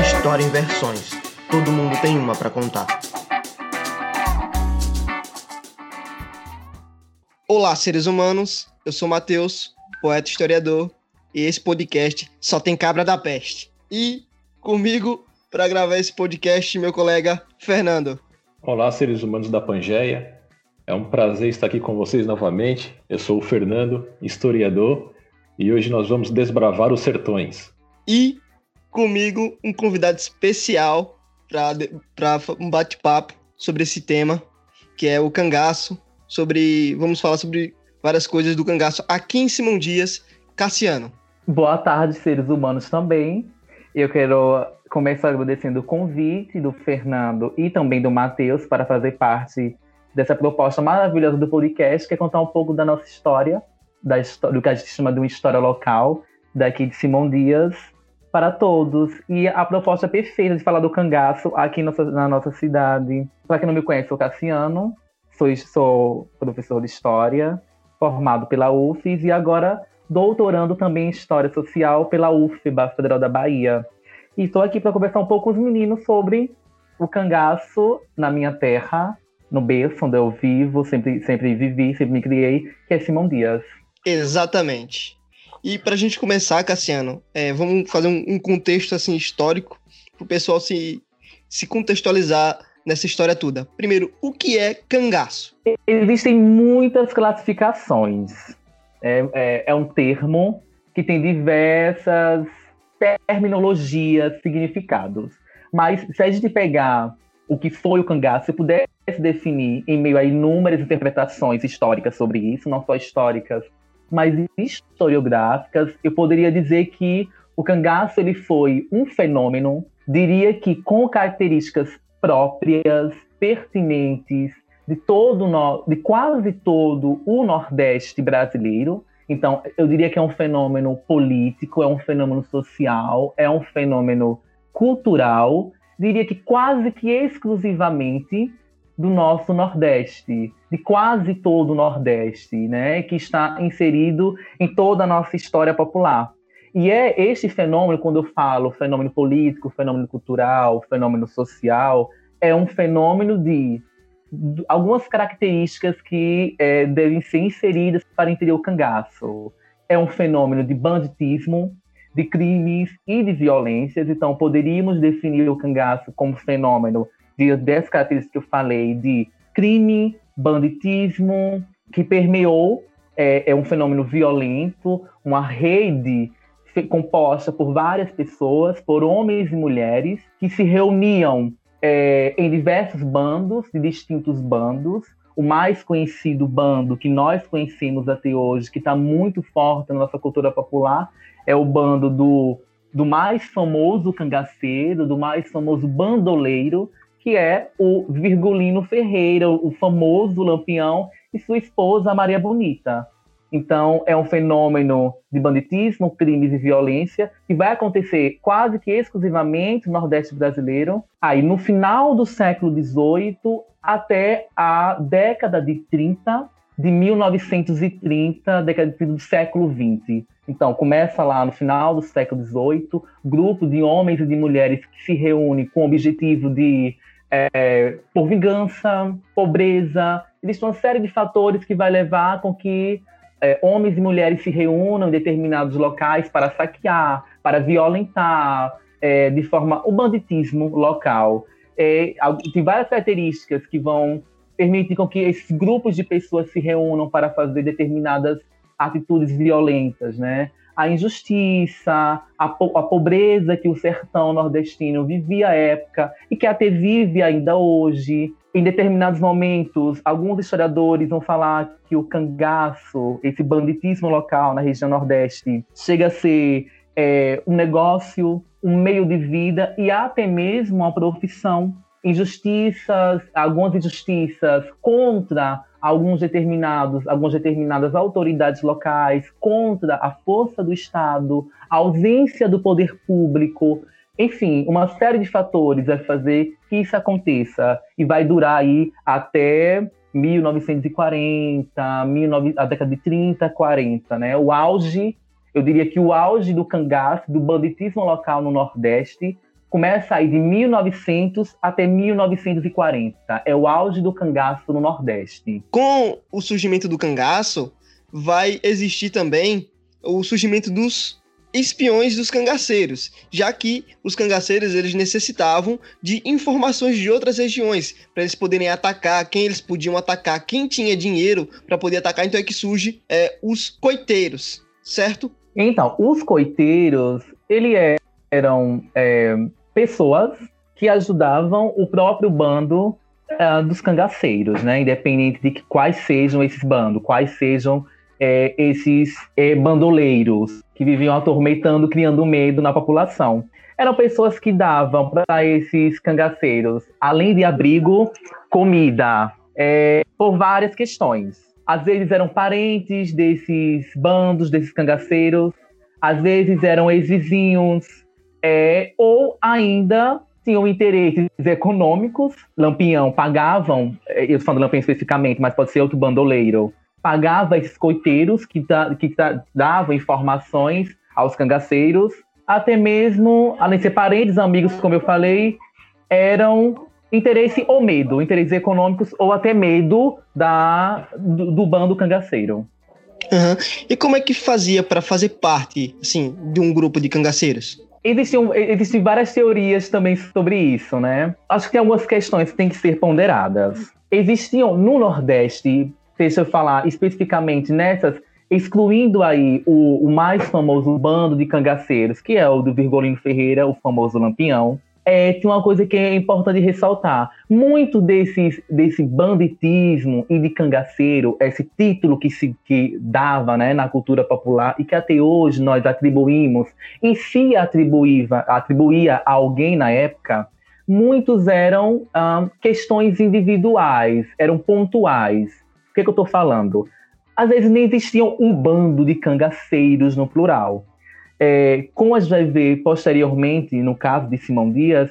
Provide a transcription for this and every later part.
História em versões. Todo mundo tem uma para contar. Olá, seres humanos. Eu sou Matheus, poeta historiador, e esse podcast só tem cabra da peste. E comigo para gravar esse podcast, meu colega Fernando. Olá, seres humanos da Pangeia. É um prazer estar aqui com vocês novamente. Eu sou o Fernando, historiador, e hoje nós vamos desbravar os sertões. E comigo um convidado especial para um bate-papo sobre esse tema, que é o cangaço, sobre vamos falar sobre várias coisas do cangaço aqui em Simão Dias, Cassiano. Boa tarde, seres humanos também. Eu quero começar agradecendo o convite do Fernando e também do Matheus para fazer parte dessa proposta maravilhosa do podcast, que é contar um pouco da nossa história, da do que a gente chama de uma história local, daqui de Simão Dias, para todos. E a proposta perfeita de falar do cangaço aqui na nossa cidade. Para quem não me conhece, sou Cassiano, sou, sou professor de História, formado pela UFES e agora doutorando também em História Social pela UFBA, Federal da Bahia. E estou aqui para conversar um pouco com os meninos sobre o cangaço na minha terra, no berço onde eu vivo, sempre, sempre vivi, sempre me criei, que é Simão Dias. Exatamente. E para a gente começar, Cassiano, é, vamos fazer um, um, contexto assim histórico para o pessoal se, se contextualizar nessa história toda. Primeiro, o que é cangaço? Existem muitas classificações. É, é, é um termo que tem diversas terminologias, significados. Mas se a gente pegar o que foi o cangaço, se pudesse definir em meio a inúmeras interpretações históricas sobre isso, não só históricas, mas historiográficas, eu poderia dizer que o cangaço ele foi um fenômeno, diria que com características próprias, pertinentes de todo de quase todo o Nordeste brasileiro, então, eu diria que é um fenômeno político, é um fenômeno social, é um fenômeno cultural, diria que quase que exclusivamente do nosso Nordeste, de quase todo o Nordeste, né, que está inserido em toda a nossa história popular. E é este fenômeno, quando eu falo fenômeno político, fenômeno cultural, fenômeno social, é um fenômeno de algumas características que é, devem ser inseridas para entender o cangaço. É um fenômeno de banditismo, de crimes e de violências, então poderíamos definir o cangaço como fenômeno de 10 características que eu falei, de crime, banditismo, que permeou, é, é um fenômeno violento, uma rede composta por várias pessoas, por homens e mulheres, que se reuniam é, em diversos bandos, de distintos bandos. O mais conhecido bando que nós conhecemos até hoje, que está muito forte na nossa cultura popular, é o bando do, do mais famoso cangaceiro, do mais famoso bandoleiro, que é o Virgulino Ferreira, o famoso Lampião, e sua esposa Maria Bonita. Então, é um fenômeno de banditismo, crimes e violência que vai acontecer quase que exclusivamente no Nordeste brasileiro, aí no final do século XVIII até a década de 30, de 1930, década do século XX. Então, começa lá no final do século XVIII, grupo de homens e de mulheres que se reúnem com o objetivo de, é, por vingança, pobreza, existe uma série de fatores que vai levar com que é, homens e mulheres se reúnam em determinados locais para saquear, para violentar, é, de forma o banditismo local. É, tem várias características que vão permitir com que esses grupos de pessoas se reúnam para fazer determinadas atitudes violentas, né? A injustiça, a, po a pobreza que o sertão nordestino vivia à época e que até vive ainda hoje, em determinados momentos, alguns historiadores vão falar que o cangaço, esse banditismo local na região Nordeste, chega a ser é, um negócio, um meio de vida e até mesmo uma profissão. Injustiças, algumas injustiças contra alguns determinados, algumas determinadas autoridades locais, contra a força do Estado, a ausência do poder público, enfim, uma série de fatores vai fazer que isso aconteça e vai durar aí até 1940, 19, a década de 30, 40, né? O auge Eu diria que o auge do cangaço, do banditismo local no Nordeste, começa aí de 1900 até 1940. É o auge do cangaço no Nordeste. Com o surgimento do cangaço, vai existir também o surgimento dos espiões dos cangaceiros, já que os cangaceiros eles necessitavam de informações de outras regiões para eles poderem atacar, quem eles podiam atacar, quem tinha dinheiro para poder atacar. Então é que surge é, os coiteiros, certo? Então, os coiteiros, eles eram é, pessoas que ajudavam o próprio bando uh, dos cangaceiros, né? Independente de quais sejam esses bandos, quais sejam é, esses é, bandoleiros que viviam atormentando, criando medo na população. Eram pessoas que davam para esses cangaceiros, além de abrigo, comida, é, por várias questões. Às vezes eram parentes desses bandos, desses cangaceiros, às vezes eram ex-vizinhos, é, ou ainda tinham interesses econômicos. Lampião pagavam, é, eu estou falando Lampião especificamente, mas pode ser outro bandoleiro, pagava esses coiteiros que, da, que da, davam informações aos cangaceiros, até mesmo, além de ser parentes, amigos, como eu falei, eram interesse ou medo, interesses econômicos ou até medo da, do, do bando cangaceiro. Uhum. E como é que fazia para fazer parte, assim, de um grupo de cangaceiros? Existiam, existem várias teorias também sobre isso, né? Acho que tem algumas questões que têm que ser ponderadas. Existiam no Nordeste deixa eu falar especificamente nessas, excluindo aí o, o mais famoso bando de cangaceiros, que é o do Virgolino Ferreira, o famoso Lampião, é, tinha uma coisa que é importante ressaltar. Muito desses, desse banditismo e de cangaceiro, esse título que se que dava né, na cultura popular e que até hoje nós atribuímos, e se atribuía, atribuía a alguém na época, muitos eram ah, questões individuais, eram pontuais. O que, que eu estou falando? Às vezes nem existiam um bando de cangaceiros no plural. É, como a gente vai ver posteriormente, no caso de Simão Dias,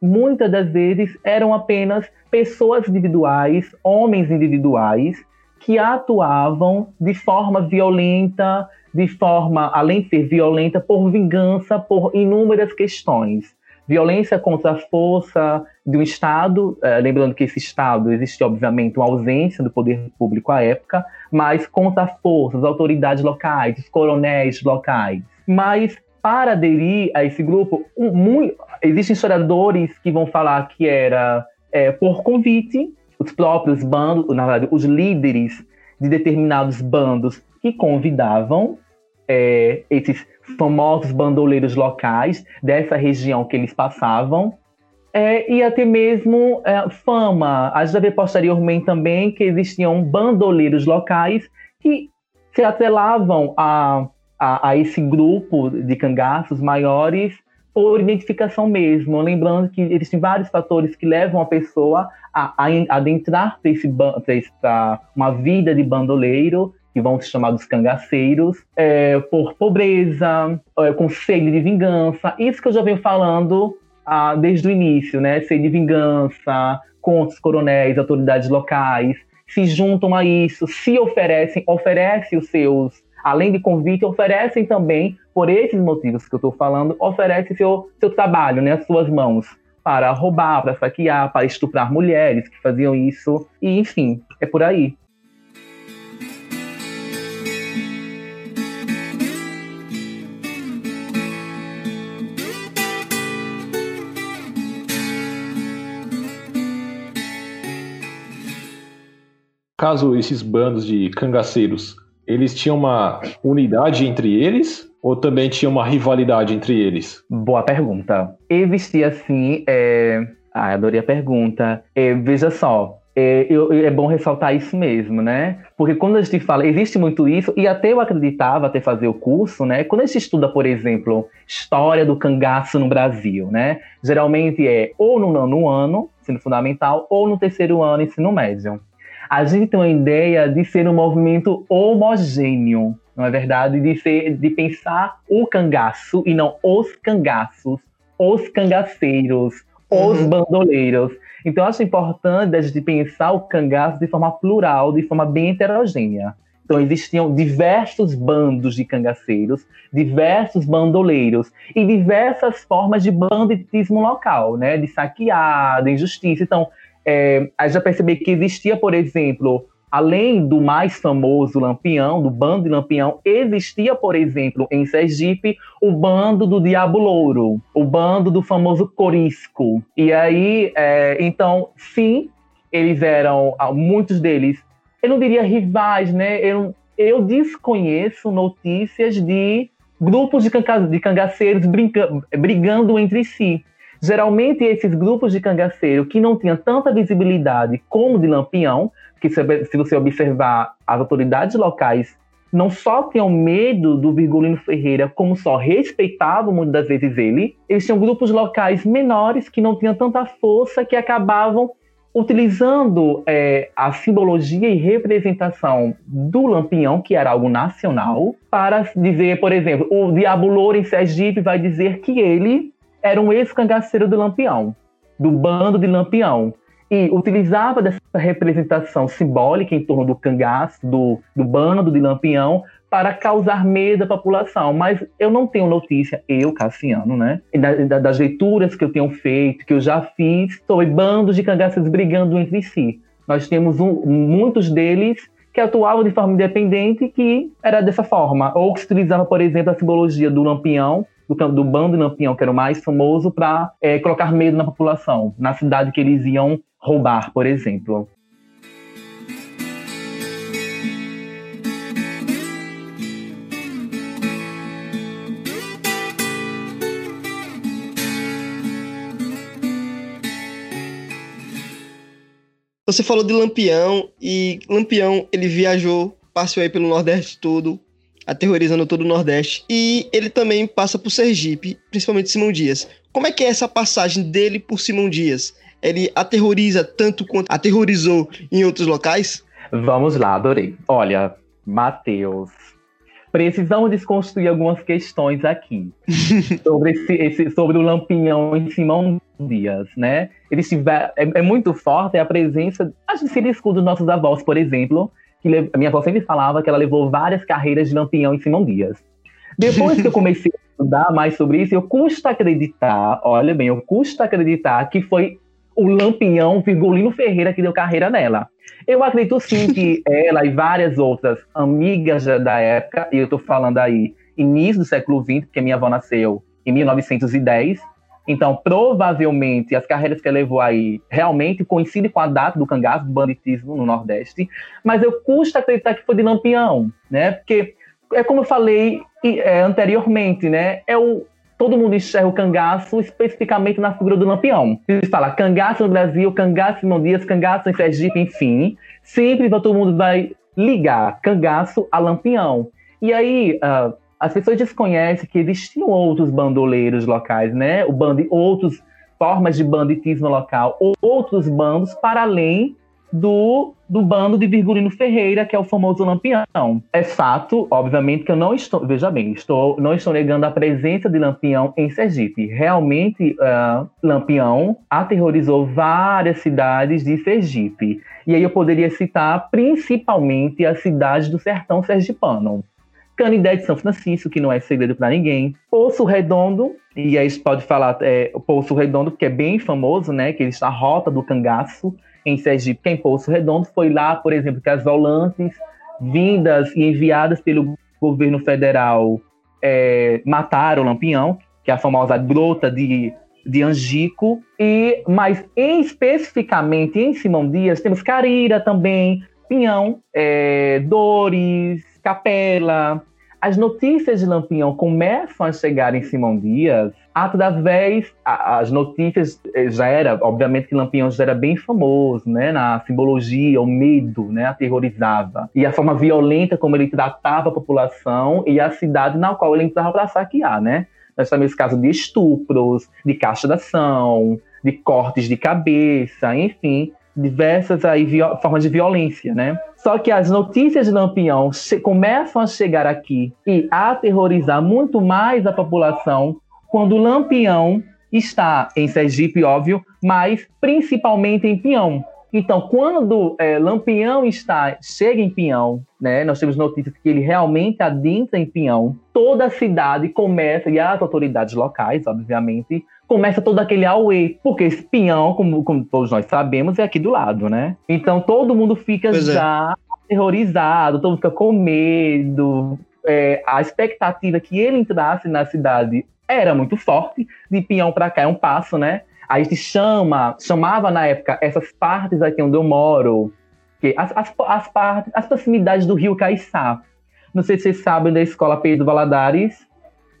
muitas das vezes eram apenas pessoas individuais, homens individuais, que atuavam de forma violenta, de forma, além de ser violenta, por vingança, por inúmeras questões violência contra a força de um Estado, é, lembrando que esse Estado existe, obviamente, uma ausência do poder público à época, mas contra as forças, as autoridades locais, os coronéis locais. Mas para aderir a esse grupo, um, muito, existem historiadores que vão falar que era é, por convite, os próprios bandos, na verdade, os líderes de determinados bandos que convidavam é, esses famosos bandoleiros locais dessa região que eles passavam, é, e até mesmo é, fama. A gente vai posteriormente também que existiam bandoleiros locais que se atrelavam a, a, a esse grupo de cangaços maiores por identificação mesmo. Lembrando que existem vários fatores que levam a pessoa a, a adentrar para uma vida de bandoleiro que vão se chamar dos cangaceiros, é, por pobreza, é, com sede de vingança. Isso que eu já venho falando ah, desde o início, né? Sede de vingança, contra os coronéis, autoridades locais, se juntam a isso, se oferecem, oferecem os seus, além de convite, oferecem também, por esses motivos que eu estou falando, oferecem seu, seu trabalho, né? As suas mãos para roubar, para saquear, para estuprar mulheres que faziam isso, e enfim, é por aí. caso esses bandos de cangaceiros, eles tinham uma unidade entre eles ou também tinha uma rivalidade entre eles? Boa pergunta. Existia sim. É... Ah, adorei a pergunta. É, veja só, é, eu, é, bom ressaltar isso mesmo, né? Porque quando a gente fala, existe muito isso, e até eu acreditava até fazer o curso, né? Quando a gente estuda, por exemplo, história do cangaço no Brasil, né? Geralmente é ou no nono ano, ensino fundamental, ou no terceiro ano, ensino médio a gente tem uma ideia de ser um movimento homogêneo, não é verdade? De, ser, de pensar o cangaço e não os cangaços, os cangaceiros, os uhum. bandoleiros. Então, acho importante a gente pensar o cangaço de forma plural, de forma bem heterogênea. Então existiam diversos bandos de cangaceiros, diversos bandoleiros e diversas formas de banditismo local, né? De saqueada, injustiça. Então, é, já percebeu que existia, por exemplo, além do mais famoso Lampião, do bando de Lampião, existia, por exemplo, em Sergipe, o bando do Diabo Louro, o bando do famoso Corisco. E aí, é, então, sim, eles eram, ah, muitos deles, eu não diria rivais, né? Eu, eu desconheço notícias de grupos de, de cangaceiros brigando entre si. Geralmente, esses grupos de cangaceiro que não tinham tanta visibilidade como de Lampião, que se você observar as autoridades locais não só tinham medo do Virgulino Ferreira, como só respeitavam muitas das vezes ele, eles tinham grupos locais menores que não tinham tanta força que acabavam utilizando é, a simbologia e representação do Lampião, que era algo nacional, para dizer, por exemplo, o Diabo Louro em Sergipe vai dizer que ele era um ex-cangaceiro do Lampião, do bando de Lampião. E utilizava dessa representação simbólica em torno do cangaço, do, do bando de Lampião, para causar medo à população. Mas eu não tenho notícia, eu, Cassiano, né? Da, das leituras que eu tenho feito, que eu já fiz, sobre bandos de cangaceiros brigando entre si. Nós temos um, muitos deles que atuavam de forma independente que era dessa forma. Ou que utilizava, por exemplo, a simbologia do lampião do, do bando Lampião, que era o mais famoso, para é, colocar medo na população, na cidade que eles iam roubar, por exemplo. Você falou de Lampião e Lampião ele viajou, passeou aí pelo Nordeste todo, aterrorizando todo o Nordeste. E ele também passa por Sergipe, principalmente Simão Dias. Como é que é essa passagem dele por Simão Dias? Ele aterroriza tanto quanto aterrorizou em outros locais? Vamos lá, adorei. Olha, Matheus, precisamos desconstruir algumas questões aqui sobre, esse, esse, sobre o Lampião em Simão Dias, né? Ele tiver, é, é muito forte a presença, acho que seria escudo dos nossos avós, por exemplo, que a minha avó sempre falava que ela levou várias carreiras de lampião em Simão Dias. Depois que eu comecei a estudar mais sobre isso, eu custa acreditar, olha bem, eu custa acreditar que foi o lampião Virgulino Ferreira que deu carreira nela. Eu acredito sim que ela e várias outras amigas da época, e eu estou falando aí início do século XX, porque minha avó nasceu em 1910, então, provavelmente, as carreiras que ele levou aí realmente coincidem com a data do cangaço, do banditismo no Nordeste, mas eu custa acreditar que foi de Lampião, né? Porque, é como eu falei é, anteriormente, né? É o, todo mundo enxerga o cangaço especificamente na figura do Lampião. Ele fala cangaço no Brasil, cangaço em Dias, cangaço em Sergipe, enfim. Sempre todo mundo vai ligar cangaço a Lampião. E aí, uh, as pessoas desconhecem que existiam outros bandoleiros locais, né? O bando, outras formas de banditismo local, outros bandos para além do, do bando de Virgulino Ferreira, que é o famoso Lampião. É fato, obviamente, que eu não estou, veja bem, estou, não estou negando a presença de Lampião em Sergipe. Realmente, uh, Lampião aterrorizou várias cidades de Sergipe. E aí eu poderia citar principalmente as cidades do sertão sergipano. Canidé de São Francisco, que não é segredo para ninguém. Poço Redondo, e aí pode falar é, o Poço Redondo, porque é bem famoso, né? Que ele está a rota do cangaço em Sergipe, que é em Poço Redondo. Foi lá, por exemplo, que as volantes vindas e enviadas pelo governo federal é, mataram o Lampião, que é a famosa grota de, de Angico. E, mas em, especificamente em Simão Dias, temos Carira também, Pinhão, é, Dores, Capela. As notícias de Lampião começam a chegar em Simão Dias através. As notícias eh, já era, obviamente que Lampião já era bem famoso, né? Na simbologia, o medo, né? Aterrorizava. E a forma violenta como ele tratava a população e a cidade na qual ele entrava para saquear, né? Nós temos casos de estupros, de castração, de cortes de cabeça, enfim, diversas aí formas de violência, né? Só que as notícias de Lampião começam a chegar aqui e a aterrorizar muito mais a população quando Lampião está em Sergipe, óbvio, mas principalmente em Pinhão. Então, quando é, Lampião está chega em Pinhão, né, nós temos notícias que ele realmente adentra em Pinhão, toda a cidade começa, e as autoridades locais, obviamente, começa todo aquele auê, porque esse Pinhão, como, como, todos nós sabemos, é aqui do lado, né? Então todo mundo fica pois é. já é. aterrorizado, todo mundo fica com medo. É, a expectativa que ele entrasse na cidade era muito forte, de Pinhão para cá é um passo, né? A gente chama, chamava na época essas partes aqui onde eu moro, que as, as, as partes, as proximidades do rio Caiçá. Não sei se vocês sabem da escola Pedro Valadares,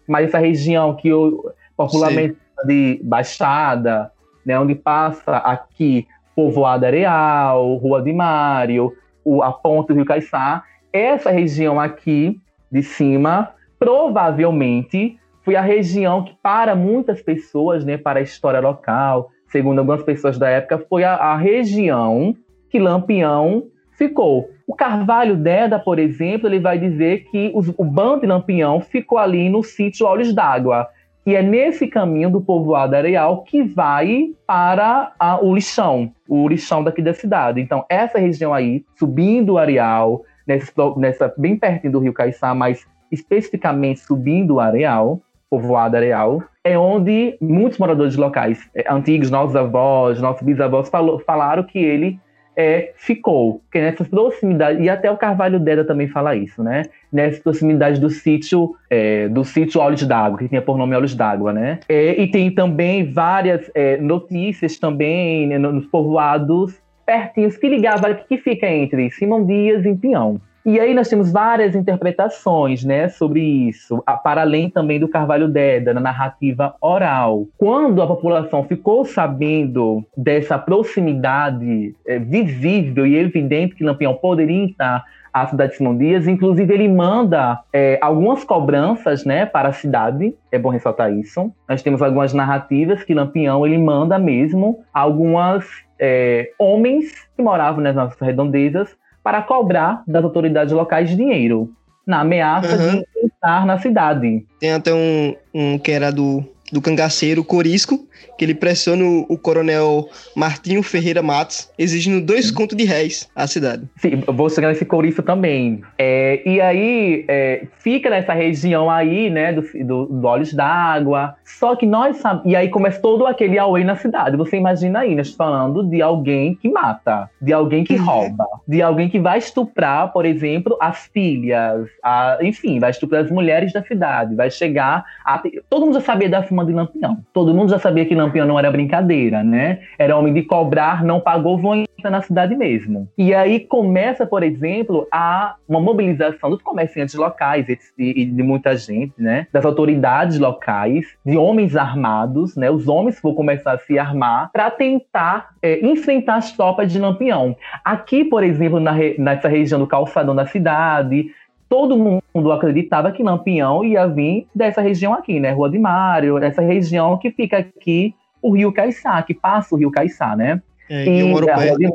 mas essa região que eu, popularmente Sim. De Baixada, né, onde passa aqui Povoado Areal, Rua de Mário, o, a ponte do Rio Caiçá, essa região aqui de cima provavelmente foi a região que, para muitas pessoas, né, para a história local, segundo algumas pessoas da época, foi a, a região que Lampião ficou. O Carvalho Deda, por exemplo, ele vai dizer que os, o bando de Lampião ficou ali no sítio Olhos d'Água, que é nesse caminho do povoado areal que vai para a, o lixão, o lixão daqui da cidade. Então, essa região aí, subindo o areal, nessa, nessa bem pertinho do rio Caiçá, mas especificamente subindo o areal, povoado areal, é onde muitos moradores locais é, antigos, nossos avós, nossos bisavós falou, falaram que ele é, ficou, que nessas proximidades, e até o Carvalho Deda também fala isso, né? Nessa proximidade do sítio, é, do sítio Olhos d'Água, que tinha por nome Olhos d'Água, né? É, e tem também várias é, notícias também né, nos povoados pertinhos que ligavam, que fica entre Simão Dias e Pinhão. E aí nós temos várias interpretações, né, sobre isso, para além também do Carvalho Deda, na narrativa oral. Quando a população ficou sabendo dessa proximidade é, visível e evidente que Lampião poderia estar à cidade de Simão Dias, inclusive ele manda é, algumas cobranças, né, para a cidade, é bom ressaltar isso. Nós temos algumas narrativas que Lampião ele manda mesmo algumas é, homens que moravam nas nossas redondezas para cobrar das autoridades locais dinheiro, na ameaça uhum. de entrar na cidade. Tem até um, um que era do do cangaceiro Corisco, que ele pressiona o, coronel Martinho Ferreira Matos, exigindo dois contos de réis à cidade. Sim, vou chegar nesse Corisco também. É, e aí, é, fica nessa região aí, né, do, do, do Olhos d'Água, só que nós sabemos, e aí começa todo aquele auê na cidade. Você imagina aí, nós falando de alguém que mata, de alguém que uhum. rouba, de alguém que vai estuprar, por exemplo, as filhas, a, enfim, vai estuprar as mulheres da cidade, vai chegar a... Todo mundo já sabia da fama de Lampião. Todo mundo já sabia que Lampião não era brincadeira, né? Era homem de cobrar, não pagou, vou entrar na cidade mesmo. E aí começa, por exemplo, a uma mobilização dos comerciantes locais e de muita gente, né? Das autoridades locais, de homens armados, né? Os homens vão começar a se armar para tentar é, enfrentar as tropas de Lampião. Aqui, por exemplo, na, nessa região do calçadão da cidade, todo mundo acreditava que Lampião ia vir dessa região aqui, né? Rua de Mário, essa região que fica aqui, o Rio Caiçá, que passa o Rio Caiçá, né? É, e eu moro perto. De...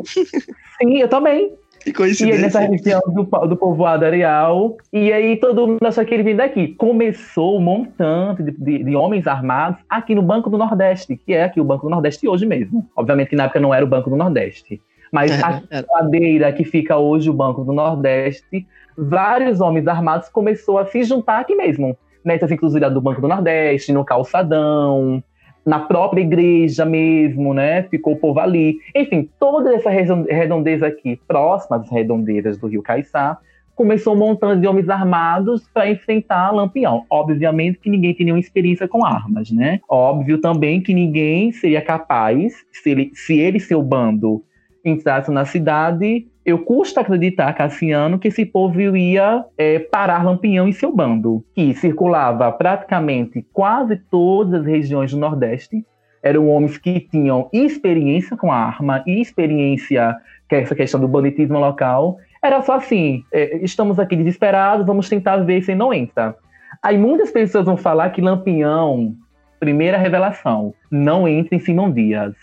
Sim, eu também. Que coincidência. E aí, nessa região do, do povoado areal. E aí todo mundo achou que ele vinha daqui. Começou um montante de, de, de, homens armados aqui no Banco do Nordeste, que é aqui o Banco do Nordeste hoje mesmo. Obviamente que na época não era o Banco do Nordeste. Mas é, a cadeira que fica hoje o Banco do Nordeste vários homens armados começou a se juntar aqui mesmo, nessas encruzilhadas do Banco do Nordeste, no calçadão, na própria igreja mesmo, né? Ficou o povo ali. Enfim, toda essa redondeza aqui, próxima às redondezas do Rio Caiçá, começou montando de homens armados para enfrentar Lampião. Obviamente que ninguém tinha nenhuma experiência com armas, né? Óbvio também que ninguém seria capaz, se ele, se ele seu bando entrasse na cidade, eu custa acreditar, Cassiano, que esse povo ia é, parar Lampião e seu bando, que circulava praticamente quase todas as regiões do Nordeste. Eram homens que tinham experiência com a arma e experiência com essa questão do banditismo local. Era só assim: é, estamos aqui desesperados, vamos tentar ver se não entra. Aí muitas pessoas vão falar que Lampião, primeira revelação, não entra em Simão Dias.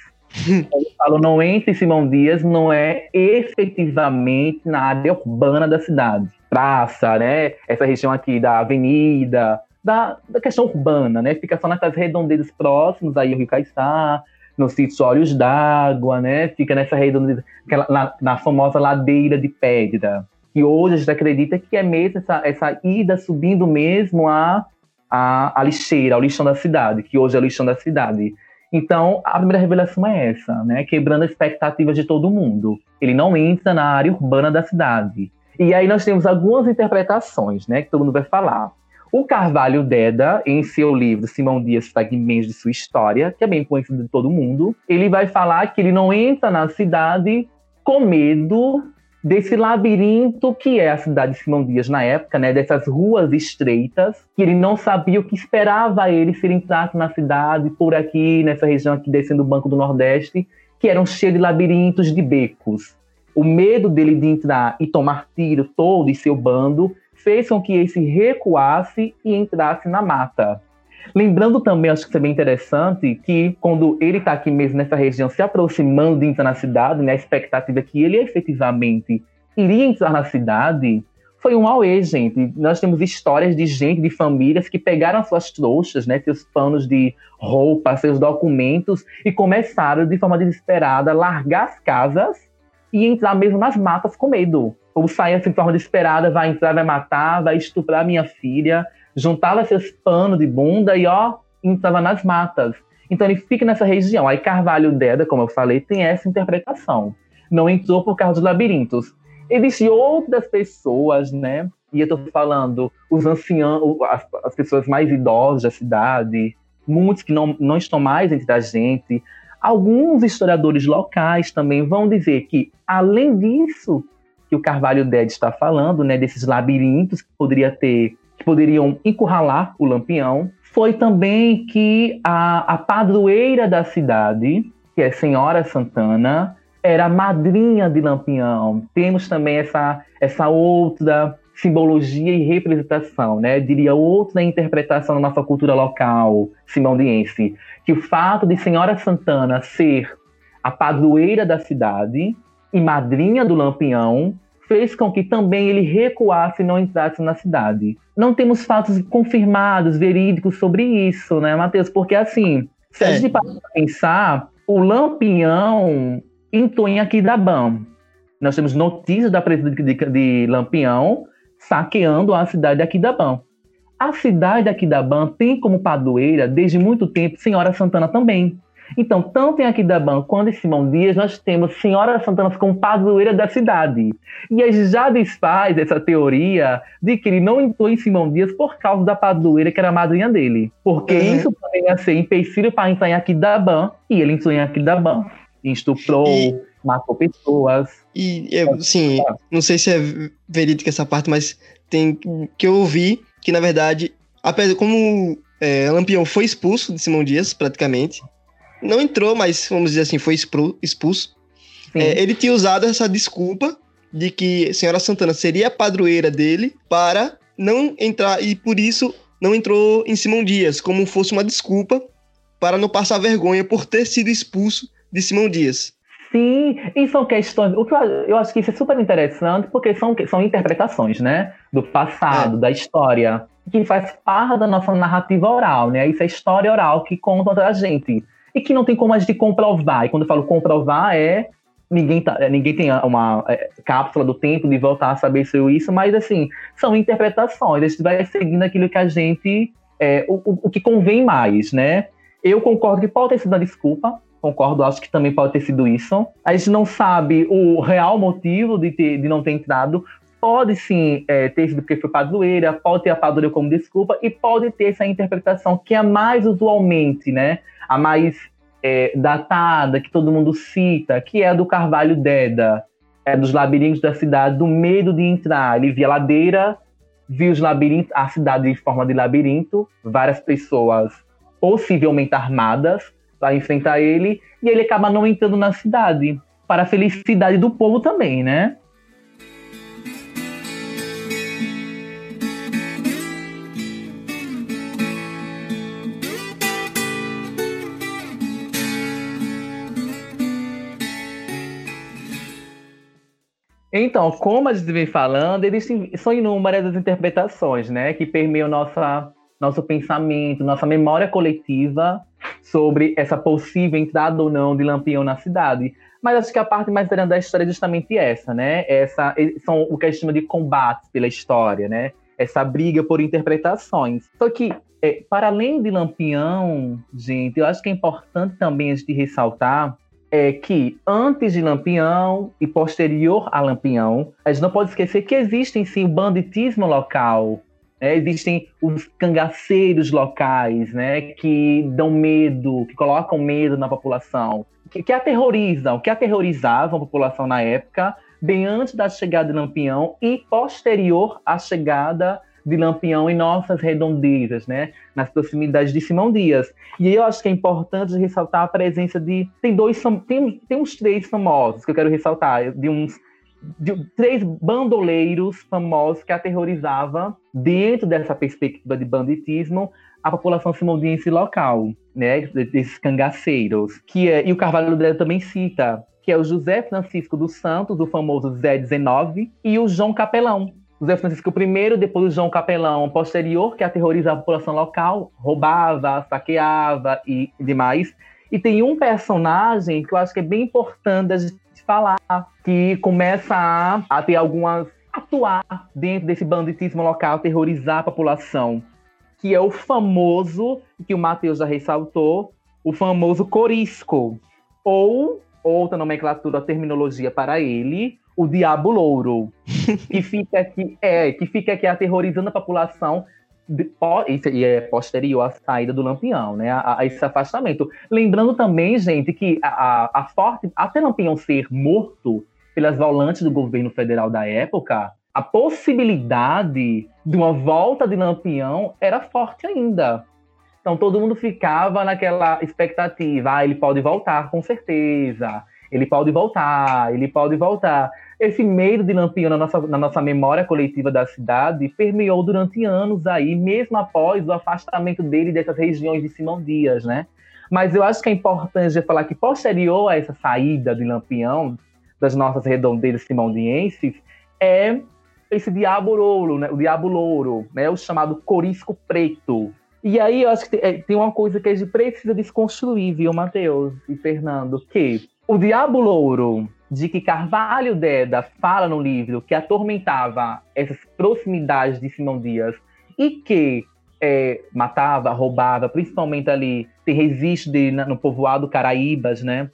Eu falo não entre Simão Dias, não é efetivamente na área urbana da cidade. Praça, né? Essa região aqui da avenida, da, da questão urbana, né? Fica só naquelas redondezas próximas, aí o Rio Caiçá, no sítio Olhos d'Água, né? Fica nessa redondeza, na, na famosa ladeira de pedra, que hoje a gente acredita que é mesmo essa, essa ida subindo mesmo a, a, a lixeira, ao lixão da cidade, que hoje é o lixão da cidade. Então, a primeira revelação é essa, né? Quebrando as expectativas de todo mundo. Ele não entra na área urbana da cidade. E aí nós temos algumas interpretações, né? Que todo mundo vai falar. O Carvalho Deda, em seu livro Simão Dias Fragmentos de Sua História, que é bem conhecido de todo mundo, ele vai falar que ele não entra na cidade com medo desse labirinto que é a cidade de Simão Dias na época, né, dessas ruas estreitas, que ele não sabia o que esperava ele se ele entrasse na cidade, por aqui, nessa região aqui descendo o Banco do Nordeste, que eram cheios de labirintos de becos. O medo dele de entrar e tomar tiro todo e seu bando fez com que ele se recuasse e entrasse na mata. Lembrando também, acho que isso é bem interessante, que quando ele está aqui mesmo nessa região, se aproximando de entrar na cidade, né, a expectativa é que ele efetivamente iria entrar na cidade, foi um auê, gente. Nós temos histórias de gente, de famílias que pegaram suas trouxas, né, seus panos de roupa, seus documentos e começaram de forma desesperada a largar as casas e entrar mesmo nas matas com medo. Ou sair assim de forma desesperada, vai entrar, vai matar, vai estuprar minha filha, juntava seus panos de bunda e ó, entrava nas matas. Então ele fica nessa região. Aí Carvalho Deda, como eu falei, tem essa interpretação. Não entrou por causa dos labirintos. Existem outras pessoas, né? E eu tô falando os anciãos, as, as pessoas mais idosas da cidade, muitos que não, não estão mais entre a gente. Alguns historiadores locais também vão dizer que, além disso que o Carvalho Deda está falando, né, desses labirintos que poderia ter que poderiam encurralar o Lampião. Foi também que a, a padroeira da cidade, que é Senhora Santana, era madrinha de Lampião. Temos também essa, essa outra simbologia e representação, né? Diria outra interpretação na nossa cultura local simondiense, que o fato de Senhora Santana ser a padroeira da cidade e madrinha do Lampião fez com que também ele recuasse e não entrasse na cidade. Não temos fatos confirmados, verídicos sobre isso, né, Matheus? Porque, assim, se é. a gente pensar, o Lampião entrou em Aquidabam. Nós temos notícias da presença de, de Lampião saqueando a cidade de Aquidabam. A cidade de Aquidabam tem como padroeira, desde muito tempo, Senhora Santana também. Então, tanto em Aquidabã quanto em Simão Dias, nós temos Senhora Santana como padroeira da cidade. E a gente já desfaz essa teoria de que ele não entrou em Simão Dias por causa da padroeira que era a madrinha dele. Porque uhum. isso poderia ser empecilho para entrar em Aquidabã, e ele entrou em Aquidabã. Estuprou, e... matou pessoas. E, eu, sim, não sei se é verídica essa parte, mas tem que eu ouvi que, na verdade, apesar como é, Lampião foi expulso de Simão Dias, praticamente, não entrou, mas vamos dizer assim, foi expulso. É, ele tinha usado essa desculpa de que a senhora Santana seria a padroeira dele para não entrar, e por isso não entrou em Simão Dias, como fosse uma desculpa para não passar vergonha por ter sido expulso de Simão Dias. Sim, e são questões. O que eu, eu acho que isso é super interessante, porque são, são interpretações, né? Do passado, é. da história, que faz parte da nossa narrativa oral, né? Isso é história oral que conta pra gente e que não tem como a gente comprovar. E quando eu falo comprovar, é ninguém, tá, é, ninguém tem uma é, cápsula do tempo de voltar a saber se isso, mas assim, são interpretações. A gente vai seguindo aquilo que a gente. É, o, o, que convém mais, né? Eu concordo que pode ter sido a desculpa, concordo, acho que também pode ter sido isso. A gente não sabe o real motivo de, ter, de não ter entrado. Pode sim é, ter sido porque foi padroeira, pode ter a padroeira como desculpa, e pode ter essa interpretação que é mais usualmente, né? a mais é, datada, que todo mundo cita, que é a do Carvalho Deda, é dos labirintos da cidade, do medo de entrar. Ele via a ladeira, viu os labirintos, a cidade em forma de labirinto, várias pessoas possivelmente armadas para enfrentar ele, e ele acaba não entrando na cidade, para a felicidade do povo também, né? Então, como a gente vem falando, existem, são inúmeras as interpretações, né, que permeiam nossa, nosso pensamento, nossa memória coletiva sobre essa possível entrada ou não de Lampião na cidade. Mas acho que a parte mais interessante da história é justamente essa, né? Essa, são o que a gente chama de combates pela história, né? Essa briga por interpretações. Só que, é, para além de Lampião, gente, eu acho que é importante também a gente ressaltar é que antes de Lampião e posterior a Lampião, a gente não pode esquecer que existem sim o banditismo local, é, existem os cangaceiros locais, né, que dão medo, que colocam medo na população, que, que aterrorizam, que aterrorizavam a população na época, bem antes da chegada de Lampião e posterior à chegada de Lampião em nossas redondezas, né, nas proximidades de Simão Dias. E eu acho que é importante ressaltar a presença de tem dois tem, tem uns três famosos que eu quero ressaltar, de uns de três bandoleiros famosos que aterrorizavam, dentro dessa perspectiva de banditismo, a população simondiense local, né, desses cangaceiros, que é, e o Carvalho Dreda também cita, que é o José Francisco dos Santos, o famoso Zé 19, e o João Capelão. José Francisco I, depois o João Capelão, posterior, que aterrorizava a população local, roubava, saqueava e demais. E tem um personagem que eu acho que é bem importante a gente falar, que começa a, a ter algumas. atuar dentro desse banditismo local, terrorizar a população, que é o famoso, que o Matheus já ressaltou, o famoso corisco, ou outra nomenclatura, terminologia para ele, o diabo louro, que fica aqui, é, que fica aqui aterrorizando a população e é posterior à saída do Lampião, né? A, a, esse afastamento. Lembrando também, gente, que a, a, forte, até Lampião ser morto pelas volantes do governo federal da época, a possibilidade de uma volta de Lampião era forte ainda. Então todo mundo ficava naquela expectativa, ah, ele pode voltar com certeza, ele pode voltar, ele pode voltar. Esse medo de Lampião na nossa, na nossa memória coletiva da cidade permeou durante anos aí, mesmo após o afastamento dele dessas regiões de Simão Dias, né? Mas eu acho que é importante falar que posterior a essa saída de Lampião das nossas redondezas simondienses é esse diabo louro, né? O diabo louro, né? O chamado corisco preto. E aí eu acho que é, tem uma coisa que a gente precisa desconstruir, viu, Matheus e Fernando, que o diabo louro de que Carvalho Deda fala no livro que atormentava essas proximidades de Simão Dias e que é, matava, roubava, principalmente ali, tem registro de, no povoado Caraíbas, né?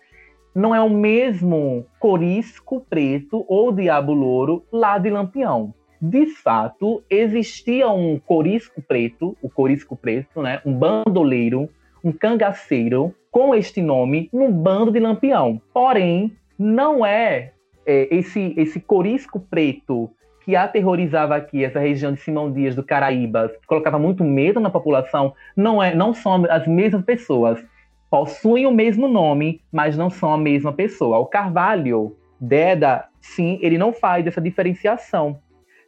Não é o mesmo corisco preto ou diabo louro lá de Lampião. De fato, existia um corisco preto, o corisco preto, né? Um bandoleiro, um cangaceiro com este nome no bando de Lampião. Porém, não é, é esse, esse corisco preto que aterrorizava aqui essa região de Simão Dias do Caraíbas, colocava muito medo na população, não é, não são as mesmas pessoas. Possuem o mesmo nome, mas não são a mesma pessoa. O Carvalho, Deda, sim, ele não faz essa diferenciação.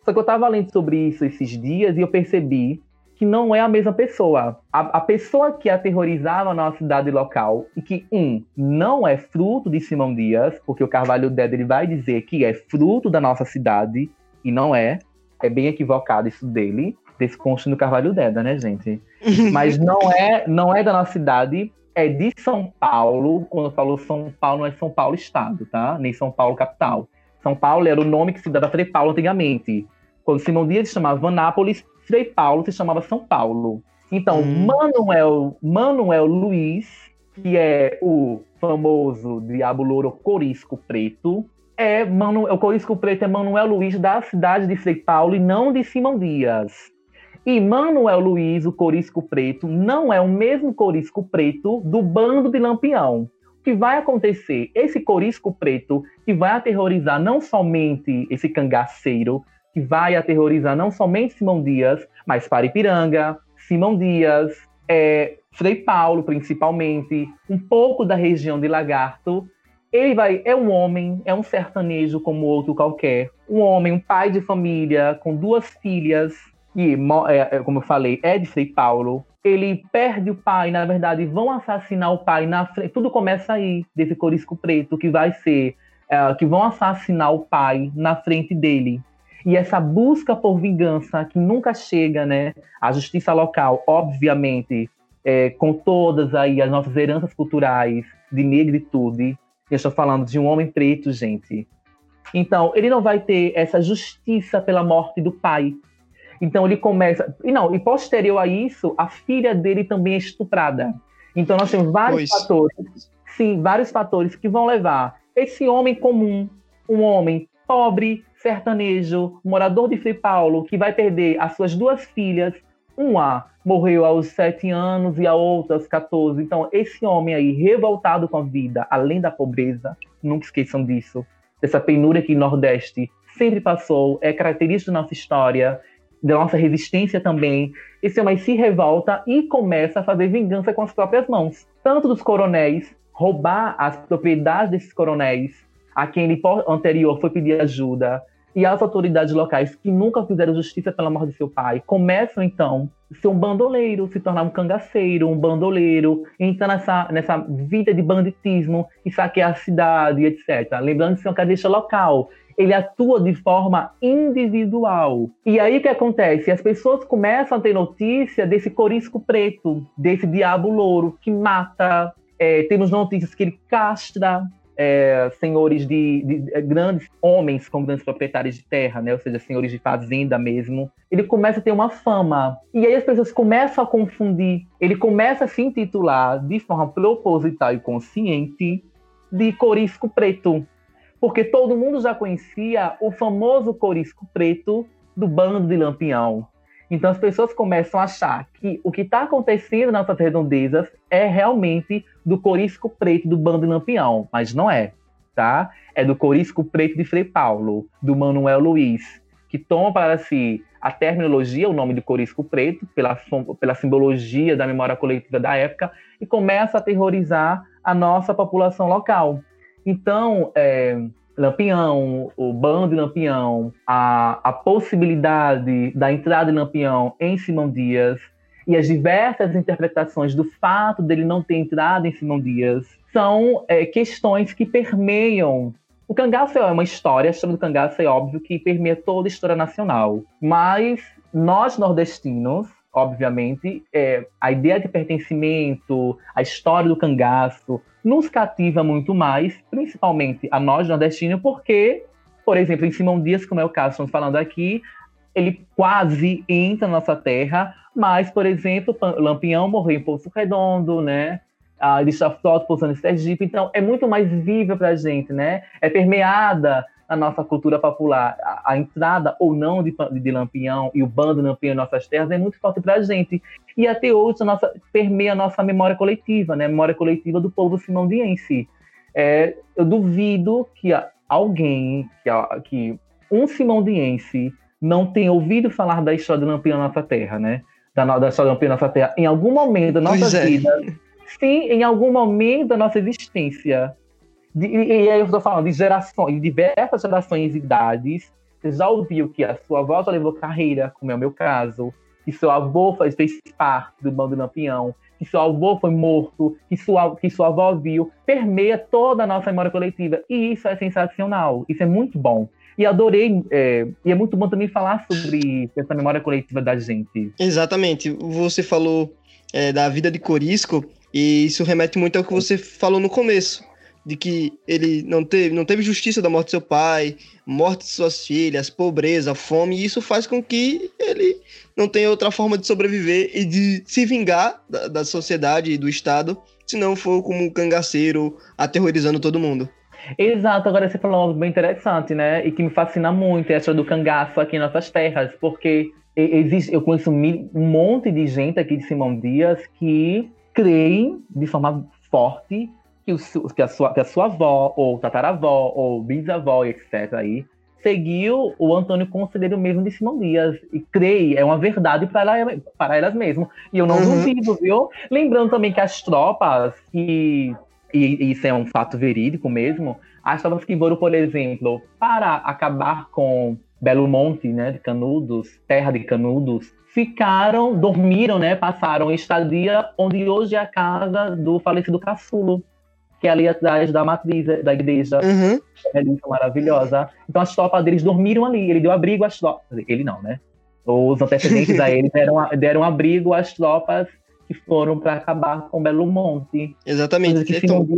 Só que eu estava lendo sobre isso esses dias e eu percebi que não é a mesma pessoa. A, a, pessoa que aterrorizava a nossa cidade local e que, um, não é fruto de Simão Dias, porque o Carvalho Deda ele vai dizer que é fruto da nossa cidade, e não é. É bem equivocado isso dele, desse do Carvalho Deda, né, gente? Mas não é, não é da nossa cidade, é de São Paulo. Quando eu falo São Paulo, não é São Paulo Estado, tá? Nem São Paulo capital. São Paulo era o nome que se dava Frei Paulo antigamente. Quando Simão Dias chamava Anápolis, Frei Paulo se chamava São Paulo. Então, hum. Manuel, Manuel Luiz, que é o famoso Diabo Louro Corisco Preto, é Manu, o Corisco Preto é Manuel Luiz da cidade de Frei Paulo e não de Simão Dias. E Manuel Luiz, o Corisco Preto, não é o mesmo Corisco Preto do bando de Lampião. O que vai acontecer? Esse Corisco Preto que vai aterrorizar não somente esse cangaceiro, que vai aterrorizar não somente Simão Dias, mas Paripiranga, Simão Dias, é, Frei Paulo, principalmente, um pouco da região de Lagarto. Ele vai, é um homem, é um sertanejo como outro qualquer, um homem, um pai de família com duas filhas, que, é, é, como eu falei, é de Frei Paulo. Ele perde o pai, na verdade, vão assassinar o pai na frente. Tudo começa aí, desse corisco preto, que vai ser, é, que vão assassinar o pai na frente dele. E essa busca por vingança que nunca chega, né? A justiça local, obviamente, é, com todas aí as nossas heranças culturais de negritude. Eu estou falando de um homem preto, gente. Então, ele não vai ter essa justiça pela morte do pai. Então, ele começa. E não, e posterior a isso, a filha dele também é estuprada. Então, nós temos vários pois. fatores. Sim, vários fatores que vão levar esse homem comum, um homem pobre, sertanejo, morador de Frei Paulo, que vai perder as suas duas filhas. Uma morreu aos sete anos e a outra aos 14. Então, esse homem aí, revoltado com a vida, além da pobreza, nunca esqueçam disso, dessa penúria que o Nordeste sempre passou, é característica da nossa história, da nossa resistência também. Esse homem se revolta e começa a fazer vingança com as próprias mãos, tanto dos coronéis, roubar as propriedades desses coronéis, a quem ele anterior foi pedir ajuda, e as autoridades locais que nunca fizeram justiça pela morte de seu pai começam então a ser um bandoleiro, se tornar um cangaceiro, um bandoleiro, entrar nessa, nessa vida de banditismo e saquear a cidade, etc. Lembrando que é uma cadeia local, ele atua de forma individual. E aí o que acontece? As pessoas começam a ter notícia desse corisco preto, desse diabo louro que mata. É, temos notícias que ele castra é, senhores de, de, é, grandes homens como grandes proprietários de terra, né? ou seja, senhores de fazenda mesmo, ele começa a ter uma fama. E aí as pessoas começam a confundir. Ele começa a se intitular de forma proposital e consciente de Corisco Preto. Porque todo mundo já conhecia o famoso Corisco Preto do bando de Lampião. Então as pessoas começam a achar que o que está acontecendo nessas redondezas é realmente do corisco preto do bando Lampião, mas não é, tá? É do corisco preto de Frei Paulo, do Manuel Luiz, que toma para si a terminologia, o nome do corisco preto, pela, pela simbologia da memória coletiva da época, e começa a aterrorizar a nossa população local. Então, é, Lampião, o bando de Lampião, a, a possibilidade da entrada de Lampião em Simão Dias e as diversas interpretações do fato dele não ter entrado em Simão Dias são é, questões que permeiam. O cangaço é uma história, a história do cangaço é óbvio que permeia toda a história nacional, mas nós nordestinos obviamente, é, a ideia de pertencimento, a história do cangaço, nos cativa muito mais, principalmente a nós nordestinos, porque, por exemplo, em Simão Dias, como é o caso estamos falando aqui, ele quase entra na nossa terra, mas, por exemplo, Lampião morreu em Poço Redondo, né? A Elisa Frota pousando em Sergipe, então é muito mais viva para a gente, né? É permeada na nossa cultura popular, a, a entrada ou não de, de, Lampião e o bando Lampião em nossas terras é muito forte para a gente. E até hoje a nossa, permeia a nossa memória coletiva, né? a memória coletiva do povo simondiense. É, eu duvido que alguém, que, que um simondiense não tenha ouvido falar da história de Lampião na nossa terra, né? Da, da história de Lampião na nossa terra, em algum momento da nossa é. vida. Sim, em algum momento da nossa existência. De, e aí eu estou falando de gerações, diversas gerações e idades. Você já ouviu que a sua avó já levou carreira, como é o meu caso, que seu avô fez, fez parte do bando Lampião, que seu avô foi morto, que sua, que sua avó viu, permeia toda a nossa memória coletiva. E isso é sensacional, isso é muito bom. E adorei, é, e é muito bom também falar sobre essa memória coletiva da gente. Exatamente. Você falou é, da vida de Corisco, e isso remete muito ao que você falou no começo de que ele não teve, não teve justiça da morte de seu pai, morte de suas filhas, pobreza, fome, e isso faz com que ele não tenha outra forma de sobreviver e de se vingar da, da sociedade e do Estado, se não for como um cangaceiro aterrorizando todo mundo. Exato, agora você falou algo bem interessante, né? E que me fascina muito, essa do cangaço aqui em nossas terras, porque existe, eu conheço um monte de gente aqui de Simão Dias que creem de forma forte que, que, a sua, que a sua avó, ou tataravó, ou bisavó, etc. aí, seguiu o Antônio Conselheiro mesmo de Simão Dias. E creio, é uma verdade para, ela, para elas mesmo. E eu não uhum. duvido, viu? Lembrando também que as tropas, que, e, e isso é um fato verídico mesmo, as tropas que foram, por exemplo, para acabar com Belo Monte, né, de Canudos, terra de Canudos, ficaram, dormiram, né, passaram estadia onde hoje é a casa do falecido Caçulo que é ali atrás da matriz da igreja. Uhum. É maravilhosa. Então as tropas deles dormiram ali. Ele deu abrigo às tropas. Ele não, né? Os antecedentes a ele deram, deram abrigo às tropas que foram para acabar com Belo Monte. Exatamente. Que então...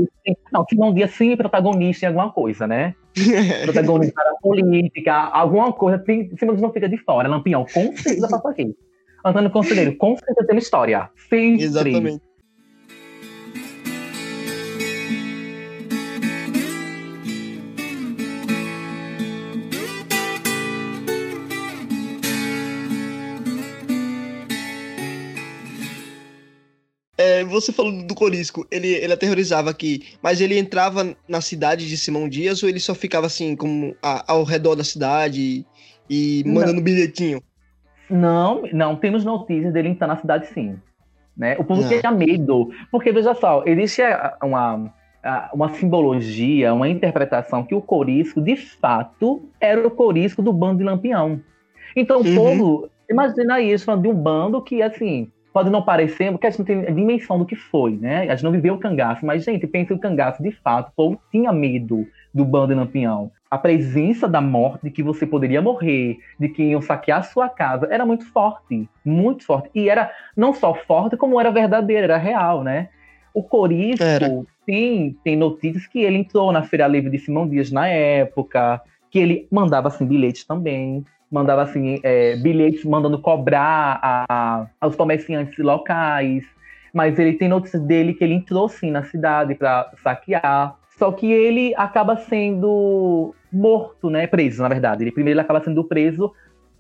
Não, sim é protagonista em alguma coisa, né? protagonista da política, alguma coisa, Dias não fica de fora. Lampião, com certeza passa aqui. Antônio Conselheiro, com certeza tem uma história. Sempre. Exatamente. É, você falou do Corisco, ele, ele aterrorizava aqui, mas ele entrava na cidade de Simão Dias ou ele só ficava assim, como a, ao redor da cidade e, e mandando não. bilhetinho? Não, não, temos notícias dele entrar na cidade sim. Né? O povo não. tinha medo, porque veja só, existe uma, uma simbologia, uma interpretação que o Corisco, de fato, era o Corisco do bando de Lampião. Então o uhum. povo, imagina isso, falando de um bando que, assim, pode não parecer, porque a gente não tem a dimensão do que foi, né? A gente não viveu o cangaço, mas, gente, pensa o cangaço de fato, o povo tinha medo do bando de Lampião. A presença da morte, de que você poderia morrer, de que iam saquear a sua casa, era muito forte, muito forte. E era não só forte, como era verdadeira, era real, né? O Corisco tem, tem notícias que ele entrou na Feira Livre de Simão Dias na época, que ele mandava assim bilhetes também mandava assim, é, bilhetes mandando cobrar a, aos comerciantes locais. Mas ele tem notícias dele que ele entrou sim na cidade para saquear. Só que ele acaba sendo morto, né? Preso, na verdade. Ele primeiro ele acaba sendo preso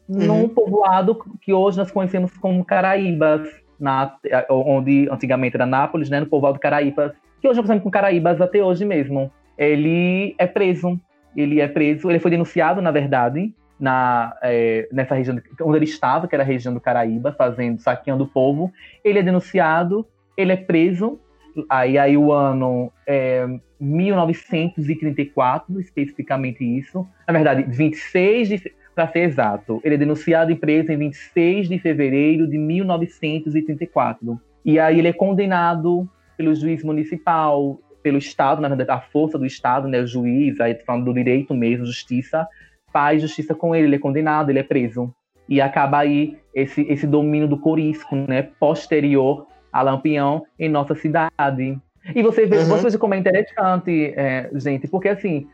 uhum. num povoado que hoje nós conhecemos como Caraíbas, na, onde antigamente era Nápoles, né? No povoado Caraíbas, que hoje nós conhecemos como Caraíbas até hoje mesmo. Ele é preso. Ele é preso, ele foi denunciado, na verdade, na, é, nessa região onde ele estava, que era a região do Caraíba, fazendo, saqueando o povo. Ele é denunciado, ele é preso. Aí, aí o ano é 1934, especificamente isso. Na verdade, 26 de para ser exato. Ele é denunciado e preso em 26 de fevereiro de 1934. E aí ele é condenado pelo juiz municipal, pelo Estado, na verdade, a força do Estado, né, o juiz, aí falando do direito mesmo, justiça, faz justiça com ele, ele é condenado, ele é preso. E acaba aí esse, esse domínio do corisco, né, posterior a Lampião em nossa cidade. E você vê, uhum. você veja como é interessante, é, gente, porque assim,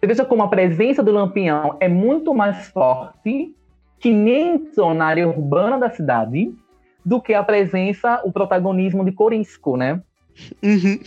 você veja como a presença do Lampião é muito mais forte que nem na área urbana da cidade do que a presença, o protagonismo de Corisco, né? Uhum.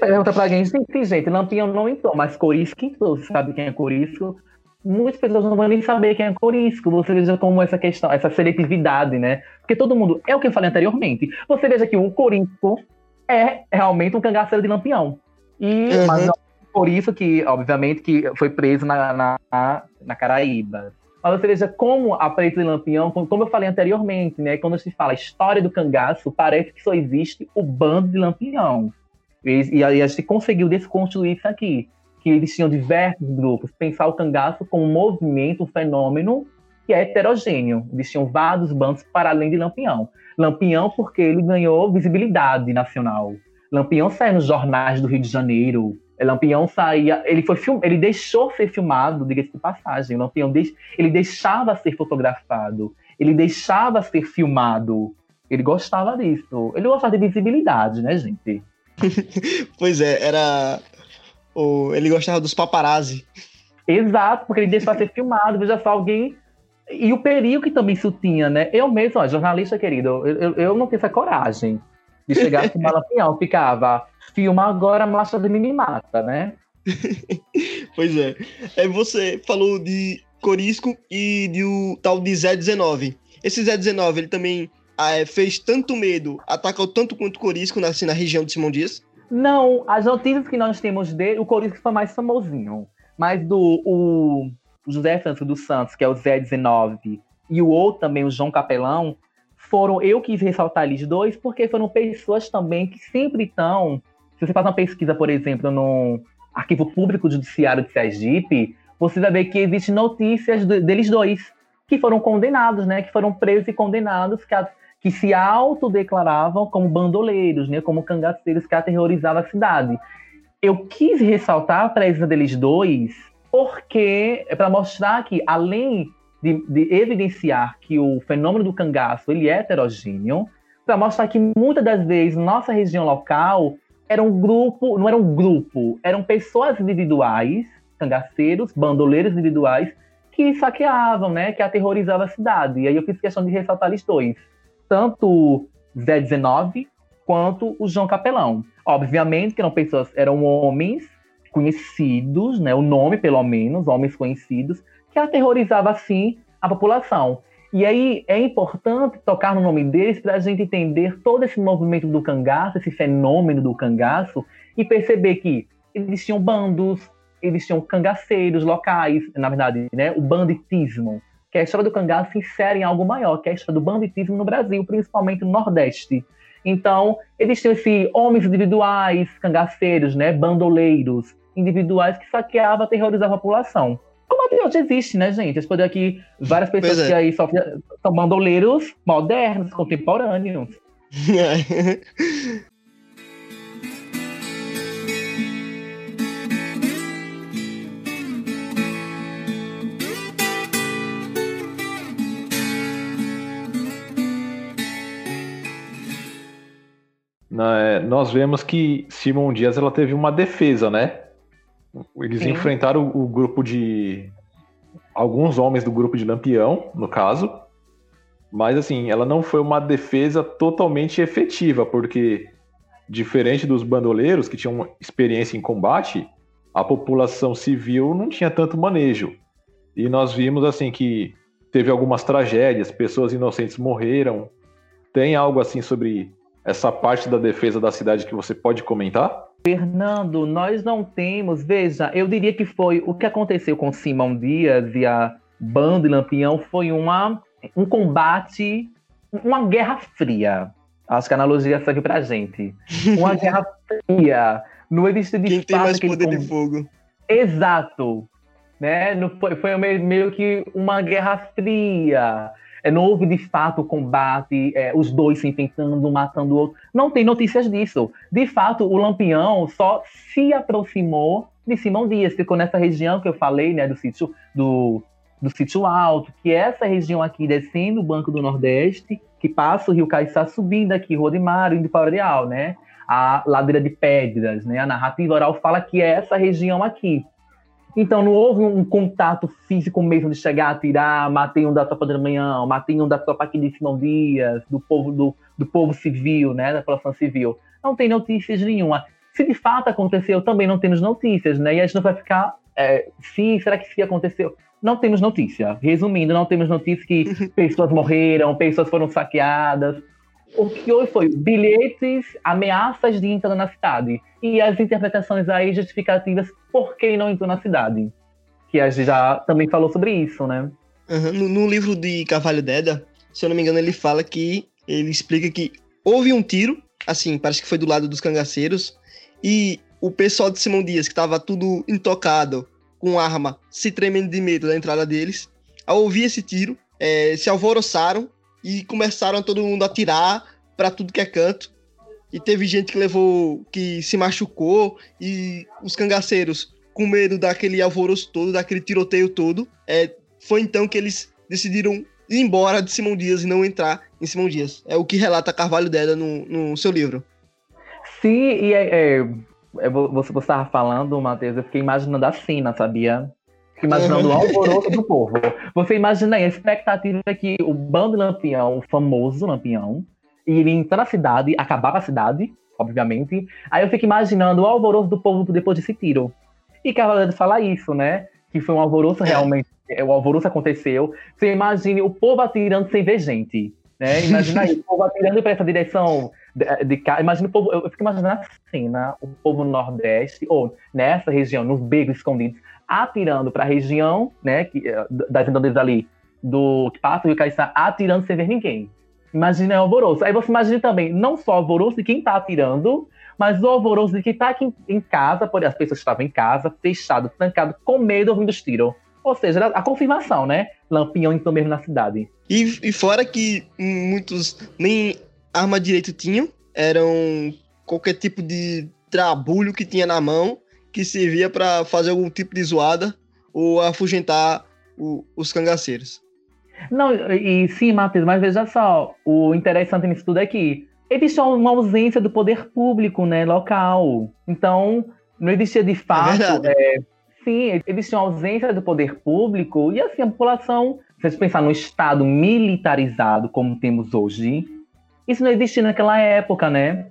Pergunta pra gente, sim, gente, Lampião não entrou, mas Corisco entrou. Você sabe quem é Corisco? Muitas pessoas não vão nem saber quem é Corisco. Você veja como essa questão, essa seletividade, né? Porque todo mundo, é o que eu falei anteriormente. Você veja que o Corisco é realmente um cangaceiro de lampião. E, uhum. Mas não por isso que, obviamente, que foi preso na, na, na Caraíba. Mas você veja como a Preto de Lampião, como eu falei anteriormente, né? Quando se fala história do cangaço, parece que só existe o bando de Lampião. E, e a gente conseguiu desconstruir isso aqui que eles tinham diversos grupos, pensar o cangaço como um movimento, um fenômeno que é heterogêneo. Eles tinham vários bandos para além de Lampião. Lampião porque ele ganhou visibilidade nacional. Lampião saiu nos jornais do Rio de Janeiro. Lampião saía, ele foi film, ele deixou ser filmado, diga-se de passagem. Lampião deix, ele deixava ser fotografado, ele deixava ser filmado. Ele gostava disso. Ele gostava de visibilidade, né, gente? pois é, era ou ele gostava dos paparazzi. Exato, porque ele deixa ser filmado, veja só alguém. E o perigo que também isso tinha, né? Eu mesmo, ó, jornalista querido, eu, eu, eu não tenho essa coragem de chegar assim, Lampião, ficava, filma agora, marcha de mim mata, né? pois é. é. Você falou de Corisco e de o tal de Zé 19. Esse Zé 19, ele também ah, é, fez tanto medo, atacou tanto quanto Corisco na, assim, na região de Simão Dias? Não, as notícias que nós temos dele, o Corinthians foi mais famosinho. Mas do o José Francisco dos Santos, que é o Zé 19, e o outro também, o João Capelão, foram. Eu quis ressaltar eles dois, porque foram pessoas também que sempre estão. Se você faz uma pesquisa, por exemplo, no Arquivo Público Judiciário de Sergipe, você vai ver que existem notícias deles dois, que foram condenados, né? Que foram presos e condenados, que que se autodeclaravam como bandoleiros, né, como cangaceiros que aterrorizavam a cidade. Eu quis ressaltar a presença deles dois porque é para mostrar que, além de, de, evidenciar que o fenômeno do cangaço ele é heterogêneo, para mostrar que muitas das vezes nossa região local era um grupo, não era um grupo, eram pessoas individuais, cangaceiros, bandoleiros individuais, que saqueavam, né, que aterrorizavam a cidade. E aí eu fiz questão de ressaltar eles dois, tanto Zé 19 quanto o João Capelão. Obviamente que eram pessoas, eram homens conhecidos, né, o nome pelo menos, homens conhecidos, que aterrorizavam assim a população. E aí é importante tocar no nome deles para a gente entender todo esse movimento do cangaço, esse fenômeno do cangaço, e perceber que eles tinham bandos, eles tinham cangaceiros locais, na verdade, né, o banditismo, que é a história do cangaço se insere em algo maior, que é a história do banditismo no Brasil, principalmente no Nordeste. Então, eles tinham esse homens individuais, cangaceiros, né, bandoleiros individuais que saqueavam, aterrorizavam a população. Como até hoje existe, né, gente? Pode aqui várias pessoas é. que aí só, são bandoleiros modernos, contemporâneos. É, nós vemos que Simon Dias ela teve uma defesa, né? Eles Sim. enfrentaram o, o grupo de alguns homens do grupo de Lampião, no caso, mas assim, ela não foi uma defesa totalmente efetiva, porque diferente dos bandoleiros que tinham experiência em combate, a população civil não tinha tanto manejo. E nós vimos assim que teve algumas tragédias, pessoas inocentes morreram. Tem algo assim sobre essa parte da defesa da cidade que você pode comentar? Fernando, nós não temos, veja, eu diria que foi o que aconteceu com Simão Dias e a Banda e Lampião foi uma, um combate, uma guerra fria. Acho que a analogia serve pra gente. Uma guerra fria. Não existe de Quem tem mais poder com... de fogo. Exato. Né? Não foi, foi meio que uma guerra fria. É, não houve de fato combate, é, os dois se enfrentando, matando o outro. Não tem notícias disso. De fato, o Lampião só se aproximou de Simão Dias, ficou nessa região que eu falei, né, do sítio do, do sítio alto, que é essa região aqui descendo o Banco do Nordeste, que passa o Rio Caiçá subindo aqui, Rua de Mar, indo para o Areal, né? A ladeira de pedras, né? A narrativa oral fala que é essa região aqui. Então não houve um contato físico mesmo de chegar a tirar, matei um da tropa de manhã, matei um da tropa aqui de Simão Dias, do povo do, do povo civil, né, da população civil. Não tem notícias nenhuma. Se de fato aconteceu, também não temos notícias, né? E a gente não vai ficar, é, sim, será que se aconteceu? Não temos notícia. Resumindo, não temos notícia que pessoas morreram, pessoas foram saqueadas. O que houve foi bilhetes, ameaças de entrar na cidade e as interpretações aí justificativas por que não entrou na cidade. Que a gente já também falou sobre isso, né? Uhum. No, no, livro de Carvalho Deda, se eu não me engano, ele fala que ele explica que houve um tiro, assim, parece que foi do lado dos cangaceiros, e o pessoal de Simão Dias, que estava tudo intocado, com arma, se tremendo de medo da entrada deles, ao ouvir esse tiro, é, se alvoroçaram e começaram todo mundo a atirar para tudo que é canto. E teve gente que levou, que se machucou, e os cangaceiros, com medo daquele alvoroço todo, daquele tiroteio todo, é, foi então que eles decidiram ir embora de Simão Dias e não entrar em Simão Dias. É o que relata Carvalho Deda no, no seu livro. Sim, e é, é, é você estava falando, Matheus, eu fiquei imaginando a cena, sabia? Imaginando o alvoroço do povo. Você imagina aí, a expectativa é que o bando Lampião, o famoso Lampião, iria entrar na cidade, acabar com a cidade, obviamente. Aí eu fico imaginando o alvoroço do povo depois desse tiro. E Cavaleiro fala isso, né? Que foi um alvoroço é. realmente. É, o alvoroço aconteceu. Você imagine o povo atirando sem ver gente. Né? Imagina aí, o povo atirando para essa direção de, de Imagina o povo. Eu fico imaginando a cena, o povo no Nordeste, ou nessa região, nos becos escondidos, atirando para a região, né? Que, eh, das redondezas ali do que passa o Rio Caiçá, atirando sem ver ninguém. Imagina o alvoroço. Aí você imagina também, não só o alvoroço de quem está atirando, mas o alvoroço de quem está aqui em casa, por as pessoas estavam em casa, fechado, trancado, com medo ouvindo os tiros. Ou seja, a confirmação, né? Lampião então mesmo na cidade. E, e fora que muitos nem arma direito tinham, eram qualquer tipo de trabulho que tinha na mão, que servia para fazer algum tipo de zoada ou afugentar o, os cangaceiros. Não, e sim, Matheus, mas veja só, o interessante nisso tudo é que existe uma ausência do poder público, né, local. Então, não existia de fato. É é, sim, existia uma ausência do poder público, e assim, a população, se você pensar no Estado militarizado como temos hoje, isso não existia naquela época, né?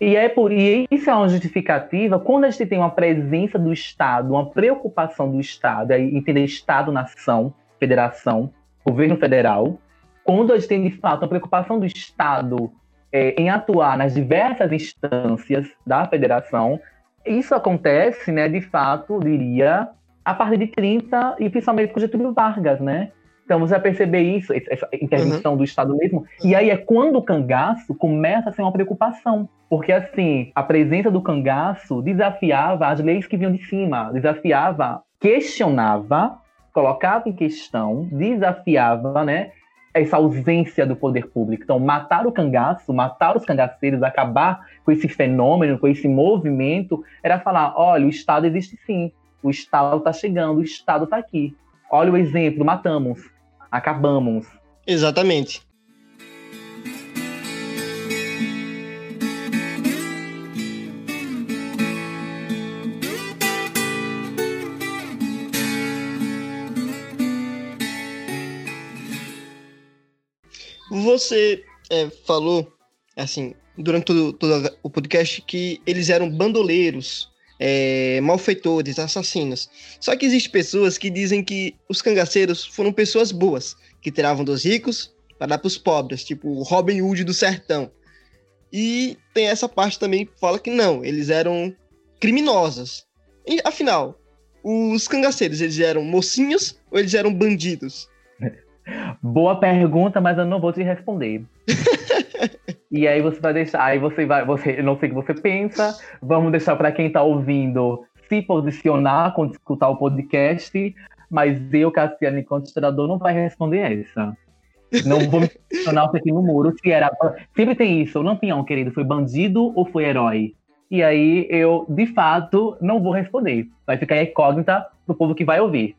E, é por, e isso é uma justificativa quando a gente tem uma presença do Estado, uma preocupação do Estado, aí entender Estado, nação, federação, governo federal, quando a gente tem de fato a preocupação do Estado é, em atuar nas diversas instâncias da federação, isso acontece, né, de fato, diria, a partir de 30 e principalmente com Getúlio Vargas, né? Então você vai perceber isso, essa intervenção uhum. do Estado mesmo. E aí é quando o cangaço começa a ser uma preocupação. Porque, assim, a presença do cangaço desafiava as leis que vinham de cima, desafiava, questionava, colocava em questão, desafiava, né? Essa ausência do poder público. Então, matar o cangaço, matar os cangaceiros, acabar com esse fenômeno, com esse movimento, era falar: olha, o Estado existe sim, o Estado está chegando, o Estado está aqui. Olha o exemplo, matamos acabamos. Exatamente. Você é, falou, assim, durante todo, todo, o podcast, que eles eram bandoleiros, é, malfeitores, assassinos. Só que existem pessoas que dizem que os cangaceiros foram pessoas boas, que tiravam dos ricos para dar para os pobres, tipo o Robin Hood do sertão. E tem essa parte também que fala que não, eles eram criminosos. E, afinal, os cangaceiros, eles eram mocinhos ou eles eram bandidos? Boa pergunta, mas eu não vou te responder. e aí você vai deixar, aí você vai, você, eu não sei o que você pensa, vamos deixar para quem está ouvindo se posicionar quando escutar o podcast, mas eu, Cassiane, enquanto historiador, não vai responder essa. Não vou me posicionar aqui no muro se era. Sempre tem isso, o Lampião, querido, foi bandido ou foi herói? E aí eu, de fato, não vou responder. Vai ficar incógnita pro povo que vai ouvir.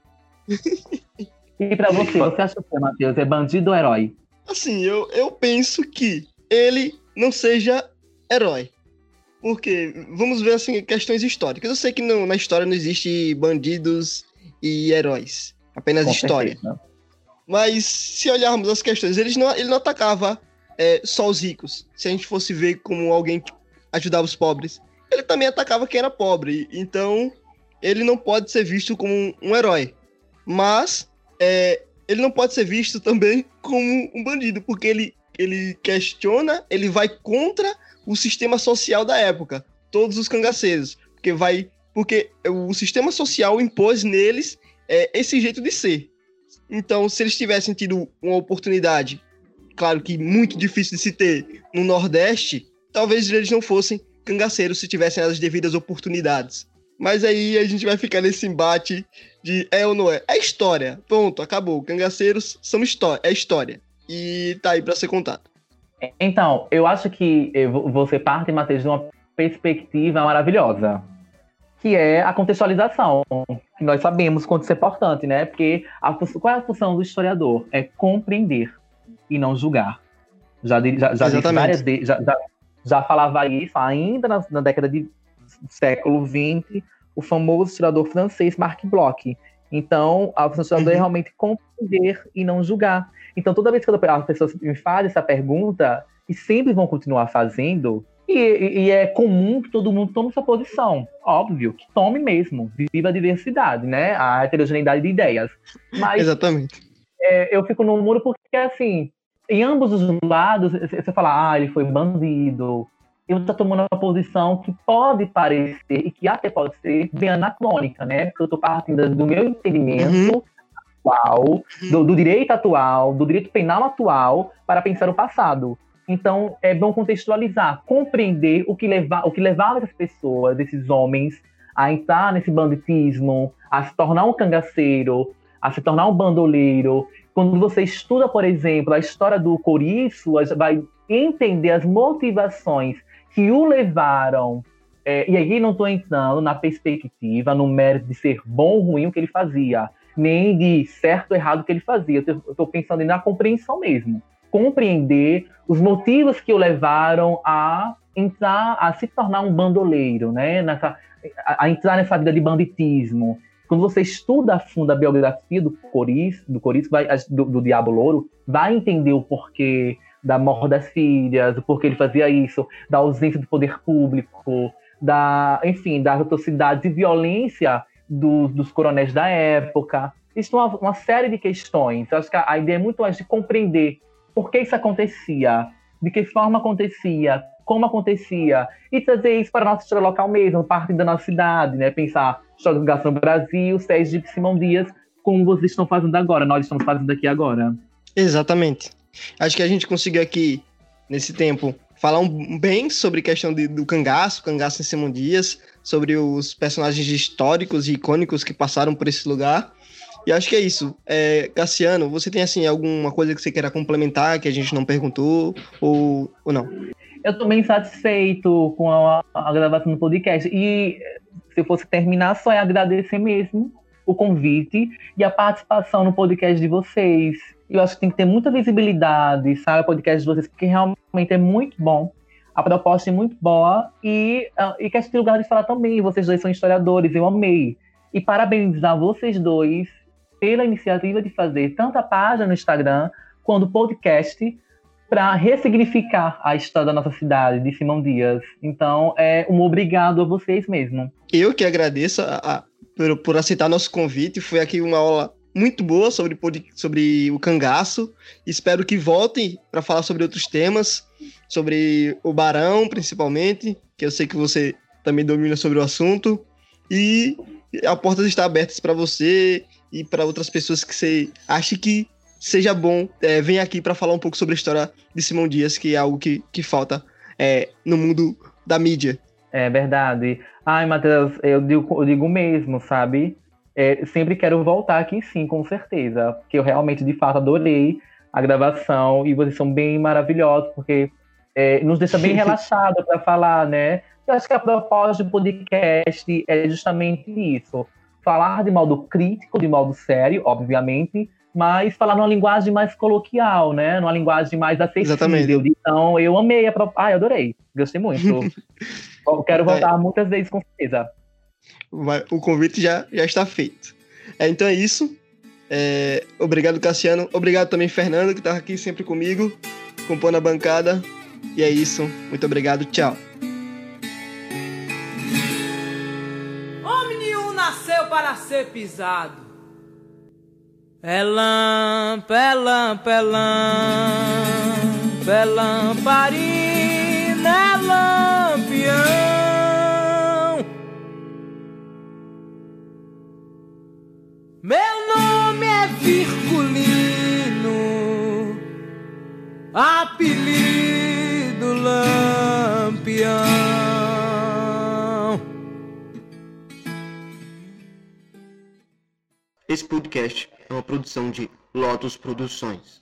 E para você, você acha que Matheus é bandido ou herói? Assim, eu, eu penso que ele não seja herói. Porque, vamos ver assim, questões históricas. Eu sei que não, na história não existe bandidos e heróis. Apenas Com história. Certeza. Mas se olharmos as questões, ele não, ele não atacava é, só os ricos. Se a gente fosse ver como alguém que ajudava os pobres, ele também atacava quem era pobre. Então, ele não pode ser visto como um, um herói. Mas é, ele não pode ser visto também como um bandido, porque ele, ele questiona, ele vai contra o sistema social da época, todos os cangaceiros, porque vai porque o sistema social impôs neles é, esse jeito de ser. Então, se eles tivessem tido uma oportunidade, claro que muito difícil de se ter no Nordeste, talvez eles não fossem cangaceiros se tivessem as devidas oportunidades. Mas aí a gente vai ficar nesse embate de é ou não é. É história. Ponto, acabou. Cangaceiros são história. É história. E tá aí para ser contado. Então, eu acho que você parte, Matheus, de uma perspectiva maravilhosa. Que é a contextualização. Que nós sabemos quanto isso é importante, né? Porque a, qual é a função do historiador? É compreender e não julgar. Já, já, já, várias vezes, já, já, já falava isso ainda na, na década de século XX, o famoso historiador francês Marc Bloch. Então, a função do historiador é uhum. realmente compreender e não julgar. Então, toda vez que as pessoas me fazem essa pergunta, e sempre vão continuar fazendo, e, e, é comum que todo mundo tome sua posição. Óbvio, que tome mesmo. Viva a diversidade, né? A heterogeneidade de ideias. Mas, Exatamente. É, eu fico no muro porque, assim, em ambos os lados, você fala, ah, ele foi bandido, eu estou tomando uma posição que pode parecer, e que até pode ser, bem anacrônica, né? Porque eu estou partindo do meu entendimento uhum. Atual, do, do, direito atual, do direito penal atual, para pensar o passado. Então, é bom contextualizar, compreender o que, leva, o que levava essas pessoas, esses homens, a entrar nesse banditismo, a se tornar um cangaceiro, a se tornar um bandoleiro. Quando você estuda, por exemplo, a história do Coriço, vai entender as motivações que o levaram. É, e aí não estou entrando na perspectiva, no mérito de ser bom ou ruim o que ele fazia. Nem de certo ou errado que ele fazia. Eu estou pensando na compreensão mesmo. Compreender os motivos que o levaram a entrar, a se tornar um bandoleiro, né? Nessa, a, entrar nessa vida de banditismo. Quando você estuda a fundo a biografia do Coris, do Coris, vai, do, do Diabo Louro, vai entender o porquê da morte das filhas, o porquê ele fazia isso, da ausência do poder público, da, enfim, das atrocidades e violência dos, coronéis da época. Isso é uma, uma, série de questões. Eu acho que a, a ideia é muito mais de compreender por que isso acontecia, de que forma acontecia, como acontecia, e trazer isso para a nossa história local mesmo, parte da nossa cidade, né? Pensar história do Brasil, Sérgio de Simão Dias, como vocês estão fazendo agora, nós estamos fazendo aqui agora. Exatamente. Acho que a gente conseguiu aqui, nesse tempo, falar um, bem sobre a questão de, do cangaço, cangaço em Simão Dias, sobre os personagens históricos e icônicos que passaram por esse lugar. E acho que é isso. É, Cassiano, você tem assim alguma coisa que você queira complementar que a gente não perguntou ou, ou não? Eu estou bem satisfeito com a, a, gravação do podcast. E se eu fosse terminar, só é agradecer mesmo o convite e a participação no podcast de vocês. Eu acho que tem que ter muita visibilidade, sabe, o podcast de vocês, porque realmente é muito bom. A proposta é muito boa e, uh, e quer ter lugar de falar também. Vocês dois são historiadores, eu amei. E parabenizar vocês dois pela iniciativa de fazer tanto a página no Instagram quanto o podcast para ressignificar a história da nossa cidade, de Simão Dias. Então, é um obrigado a vocês mesmo. Eu que agradeço a, a, por, por aceitar nosso convite. Foi aqui uma aula muito boa sobre, sobre o cangaço. Espero que voltem para falar sobre outros temas, sobre o Barão, principalmente, que eu sei que você também domina sobre o assunto. E a porta está aberta para você e para outras pessoas que você acha que seja bom, é, venha aqui para falar um pouco sobre a história de Simão Dias, que é algo que, que falta é, no mundo da mídia. É verdade. Ai, Matheus, eu digo, eu digo mesmo, sabe? É, sempre quero voltar aqui sim, com certeza. Porque eu realmente, de fato, adorei a gravação e vocês são bem maravilhosos, porque é, nos deixa bem relaxado para falar, né? Eu acho que a proposta do podcast é justamente isso. Falar de modo crítico, de modo sério, obviamente, mas falar numa linguagem mais coloquial, né? Numa linguagem mais acessível. Exatamente. Então, eu amei a proposta. Ah, eu adorei. Gostei muito. quero voltar é. muitas vezes, com certeza o convite já, já está feito. É, então é isso. É, obrigado, Cassiano. Obrigado também, Fernando, que está aqui sempre comigo, compondo a bancada. E é isso. Muito obrigado. Tchau. Homem nenhum nasceu para ser pisado. É lampa, é lampa, é lampa, é lamparina, é lampião. Nome é Virgulino, apelido Lampião. Esse podcast é uma produção de Lotus Produções.